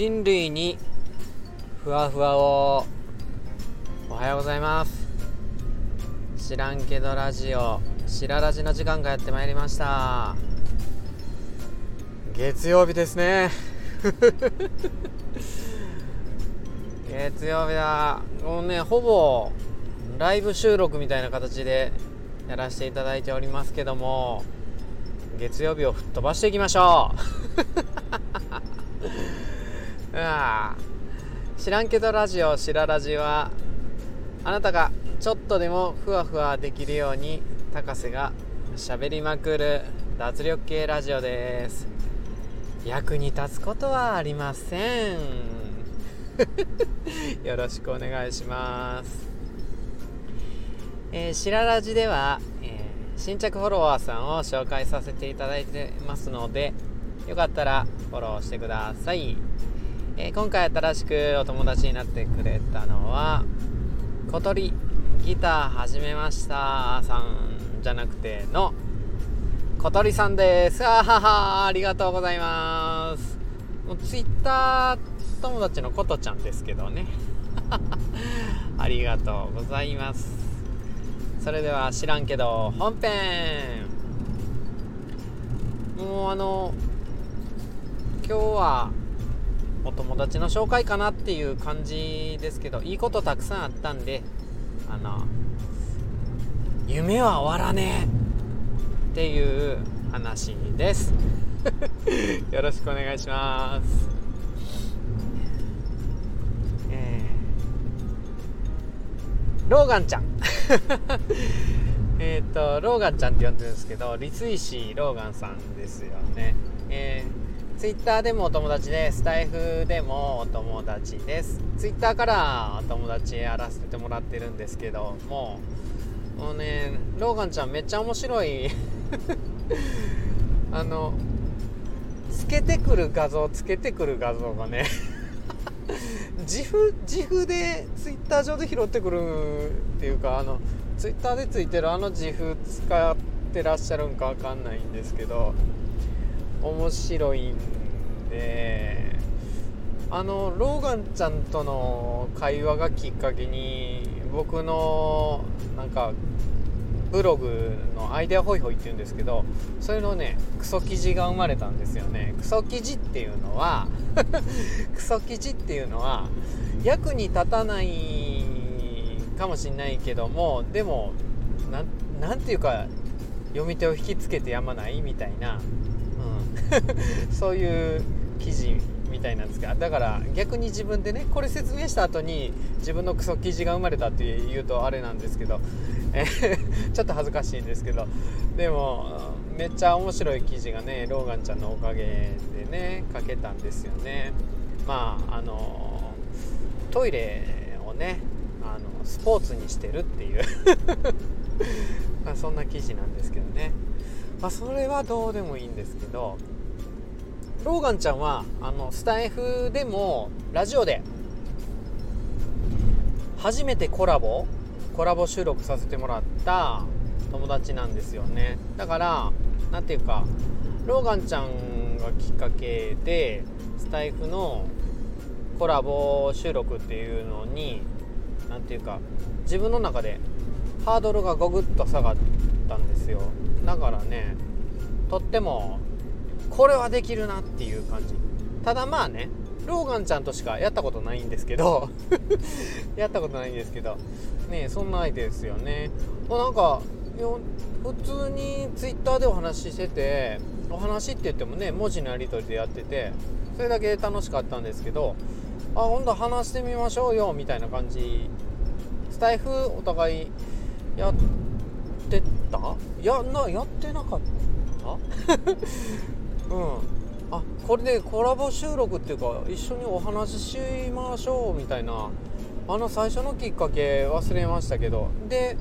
人類にふわふわをおはようございます。知らんけどラジオしらラジの時間がやってまいりました。月曜日ですね。月曜日だもうねほぼライブ収録みたいな形でやらせていただいておりますけども月曜日を吹っ飛ばしていきましょうあ知らんけどラジオしらラジはあなたがちょっとでもふわふわできるように高瀬がしゃべりまくる脱力系ラジオです。役に立つことはありません。よろしくお願いします。えー、しららじでは、えー、新着フォロワーさんを紹介させていただいてますのでよかったらフォローしてください、えー、今回新しくお友達になってくれたのは小鳥ギター始めましたさんじゃなくての小鳥さんです。あははありがとうございます。もうツイッター友達のことちゃんですけどね。ありがとうございます。それでは知らんけど本編。もうあの今日はお友達の紹介かなっていう感じですけどいいことたくさんあったんであの夢は終わらねえっていう話です。よろしくお願いします。ローガンちゃん。えっとローガンちゃんって呼んでるんですけど立石ローガンさんですよね。えー、ツイッターでもお友達でスタイフでもお友達です。ツイッターからお友達やらせてもらってるんですけどももうねローガンちゃんめっちゃ面白い。あのつけてくる画像つけてくる画像がね 自負自負でツイッター上で拾ってくるっていうかあのツイッターでついてるあの自負使ってらっしゃるんかわかんないんですけど面白いんであのローガンちゃんとの会話がきっかけに僕のなんかブログのアイデアホイホイっていうんですけどそれのねクソ記事が生まれたんですよね。クソ記事っていうのは クソ記事っていうのは役に立たないかもしんないけどもでも何て言うか読み手を引きつけてやまないみたいな、そういう記事みたいなんですがだから逆に自分でねこれ説明した後に自分のクソ記事が生まれたっていうとあれなんですけど、ちょっと恥ずかしいんですけどでもめっちゃ面白い記事がねローガンちゃんのおかげでね書けたんですよね。まああのトイレをねあのスポーツにしてるっていう。まあそんな記事なんですけどね。まあそれはどうでもいいんですけどローガンちゃんはあのスタイフでもラジオで初めてコラボコラボ収録させてもらった友達なんですよね。だから何ていうかローガンちゃんがきっかけでスタイフのコラボ収録っていうのに何ていうか自分の中でハードルがゴグッと下がったんですよ。だからねとってもこれはできるなっていう感じ。ただまあねローガンちゃんとしかやったことないんですけど やったことないんですけどねそんな相手ですよね。なんか普通にツイッターでお話ししててお話って言ってもね文字のやり取りでやっててそれだけ楽しかったんですけどあ今度話してみましょうよみたいな感じ。スタイフお互いやってた？やなやってなかった？うん。あこれでコラボ収録っていうか一緒にお話ししましょうみたいな。あの最初のきっかけ忘れましたけど。で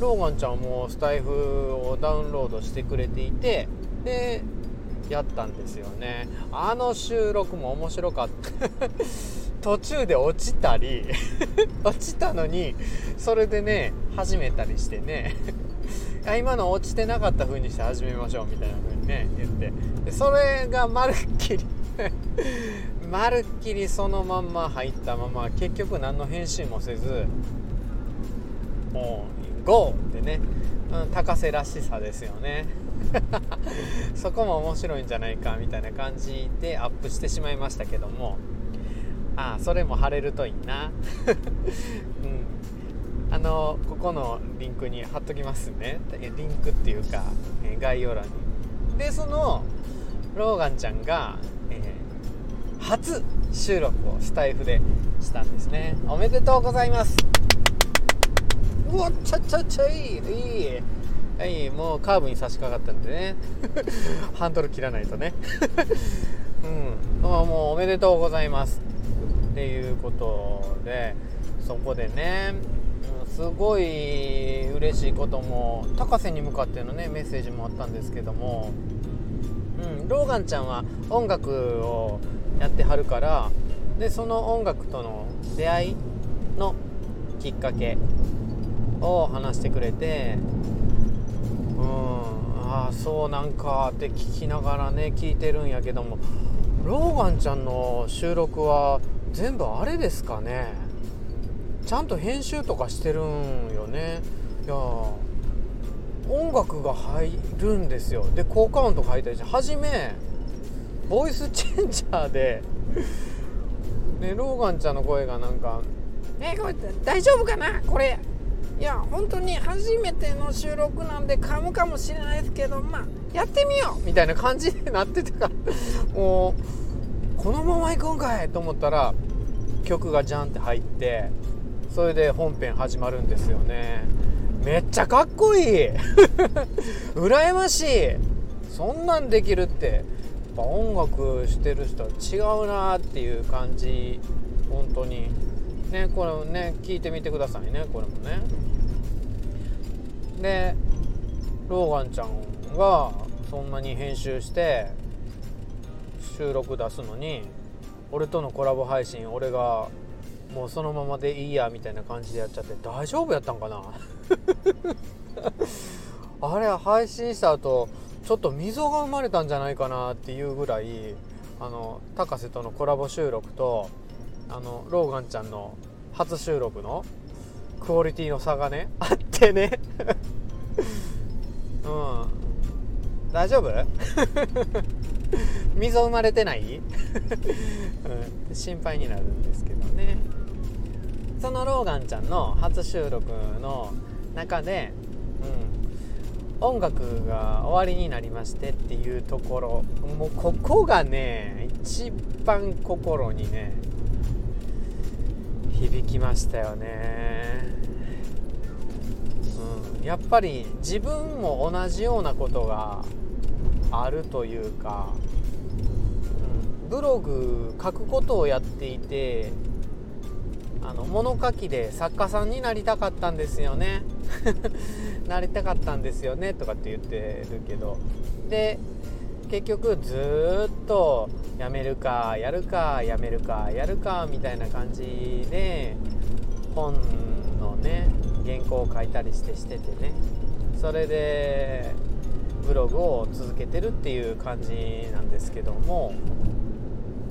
ローガンちゃんもスタイフをダウンロードしてくれていてでやったんですよね。あの収録も面白かった。途中で落ちたり 落ちたのにそれでね始めたりしてね。あ今の落ちてなかった風にして始めましょうみたいな風にね言って。でそれがまるっきり まるっきりそのまんま入ったまま結局何の編集もせずもう GO! ってね、うん、高瀬らしさですよね。そこも面白いんじゃないかみたいな感じでアップしてしまいましたけども。ああそれも貼れるといいな。うん。あのここのリンクに貼っときますね。リンクっていうか概要欄に。でそのローガンちゃんが、えー、初収録をスタイフでしたんですね。おめでとうございます。うわちゃちゃちゃいい。いはい、もうカーブに差し掛かったんでね。ハンドル切らないとね。うん。もうおめでとうございます。っていうことでそこでねすごい嬉しいことも高瀬に向かってのねメッセージもあったんですけども、うん、ローガンちゃんは音楽をやってはるからでその音楽との出会いのきっかけを話してくれてうんああそうなんかって聞きながらね聞いてるんやけどもローガンちゃんの収録は全部あれですかね？ちゃんと編集とかしてるんよね。いや音楽が入るんですよ。で効果音とか入ったりして初めボイス チェンジャーでねローガンちゃんの声がなんか「えこれ大丈夫かな？これ。いや本当に初めての収録なんで噛むかもしれないですけどまあやってみよう。みたいな感じになってたから。もうこのまま行くんかいと思ったら曲がジャンって入ってそれで本編始まるんですよね。めっちゃかっこいい。羨ましい。そんなんできるって。やっぱ音楽してる人は違うなっていう感じ。本当に。ねこれね聞いてみてくださいね。これもね。でローガンちゃんがそんなに編集して収録出すのに俺とのコラボ配信俺がもうそのままでいいやみたいな感じでやっちゃって大丈夫やったんかな？あれ配信した後ちょっと溝が生まれたんじゃないかなっていうぐらいあの高瀬とのコラボ収録とあのローガンちゃんの初収録のクオリティの差がね あってね。うん。大丈夫？溝生まれてない、うん、心配になるんですけどね。そのローガンちゃんの初収録の中で、うん、音楽が終わりになりましてっていうところ。もうここがね一番心にね響きましたよね、うん、やっぱり自分も同じようなことがあるというか、うん、ブログ書くことをやっていてあの物書きで作家さんになりたかったんですよね。なりたかったんですよねとかって言ってるけど。で結局ずっとやめるかやるかやめるかやるかみたいな感じで本のね原稿を書いたりしてしててね。それでブログを続けてるっていう感じなんですけども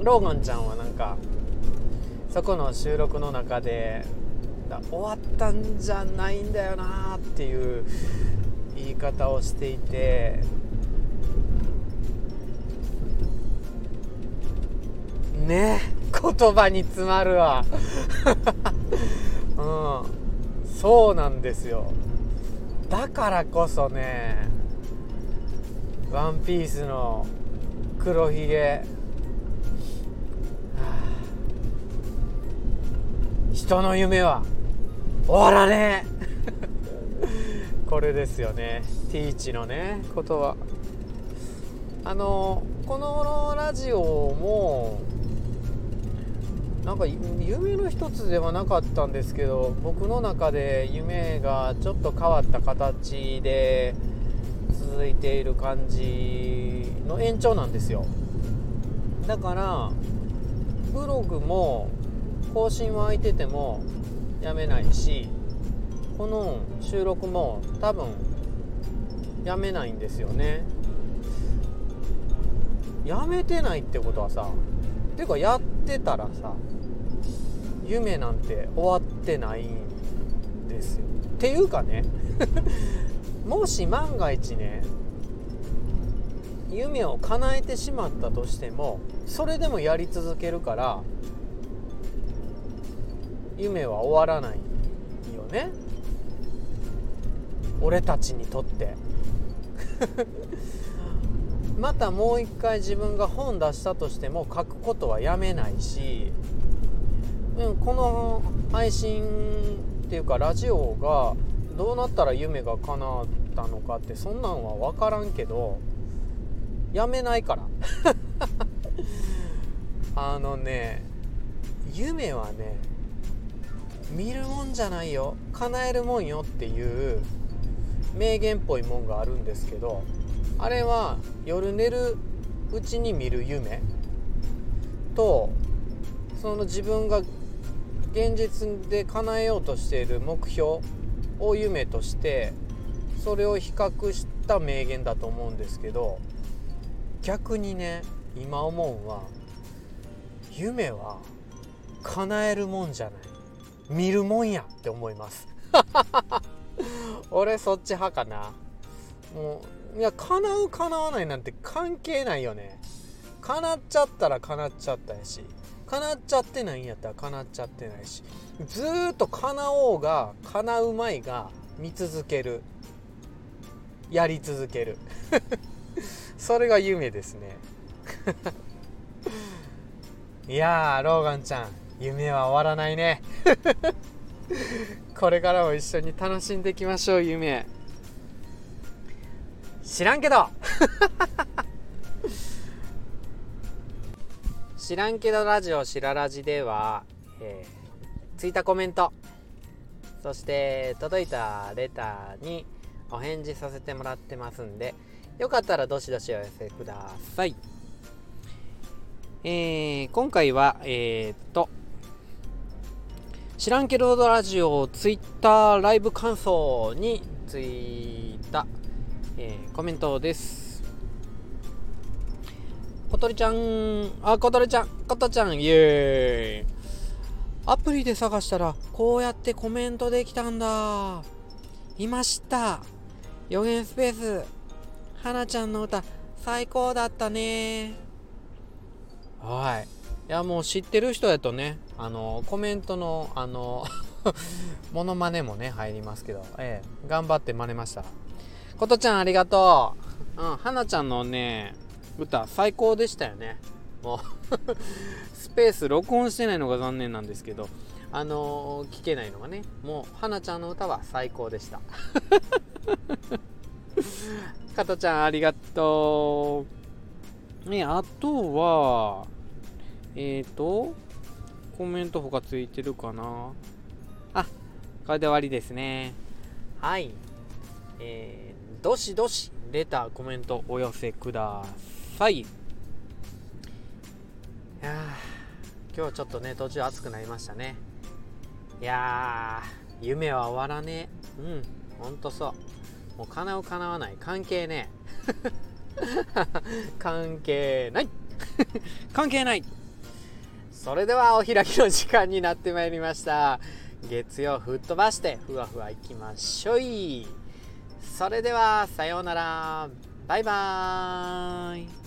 ローガンちゃんはなんかそこの収録の中で終わったんじゃないんだよなっていう言い方をしていてね言葉に詰まるわ。うん。そうなんですよ。だからこそねワンピースの黒ひげ。人の夢は終わらねえ。これですよね。ティーチのねことは。あのこのラジオもなんか夢の一つではなかったんですけど僕の中で夢がちょっと変わった形で続いている感じの延長なんですよ。だからブログも更新は空いててもやめないしこの収録も多分やめないんですよね。やめてないってことはさていうかやってたらさ夢なんて終わってないんですよ。っていうかねもし万が一ね夢を叶えてしまったとしてもそれでもやり続けるから夢は終わらないよね。俺たちにとって。またもう一回自分が本出したとしても書くことはやめないし、うん、この配信っていうかラジオがどうなったら夢が叶ったのかってそんなんは分からんけどやめないから。あのね夢はね見るもんじゃないよ。叶えるもんよっていう名言っぽいもんがあるんですけどあれは夜寝るうちに見る夢とその自分が現実で叶えようとしている目標を夢としてそれを比較した名言だと思うんですけど逆にね今思うんは夢は叶えるもんじゃない。見るもんやって思います。俺そっち派かな。もういや叶う叶わないなんて関係ないよね。叶っちゃったら叶っちゃったやし。叶っちゃってないんやったら叶っちゃってないしずっと叶おうが叶うまいが見続ける。やり続ける。それが夢ですね。いやーローガンちゃん夢は終わらないね。これからも一緒に楽しんでいきましょう夢。知らんけど。知らんけどラジオしらラジでは、えー、ついたコメントそして届いたレターにお返事させてもらってますんでよかったらどしどしお寄せくださいえー、今回はえー、っと知らんけどラジオツイッターライブ感想についた、えー、コメントです。小鳥ちゃん、あ、小鳥ちゃん、ことちゃん、イエーイ。アプリで探したら、こうやってコメントできたんだ。いました。予言スペース。花ちゃんの歌、最高だったね。はい。いやもう知ってる人やとねあのコメントのあの モノマネもね入りますけど、ええ、頑張って真似ましたことちゃんありがとううん花ちゃんのね歌最高でしたよね。もう スペース録音してないのが残念なんですけどあの、聞けないのがねもう花ちゃんの歌は最高でした。加トちゃんありがとう。ねあとはえーと、コメント他ついてるかな。あ、これで終わりですね。はい。えー、どしどし、レター、コメントお寄せください。さい。いや今日ちょっとね、途中暑くなりましたね。いやー、夢は終わらねえ。うん、ほんとそう。もう叶う叶わない関係ねえ。関係ない 関係ないそれではお開きの時間になってまいりました月曜吹っ飛ばしてふわふわいきましょいそれではさようならバイバーイ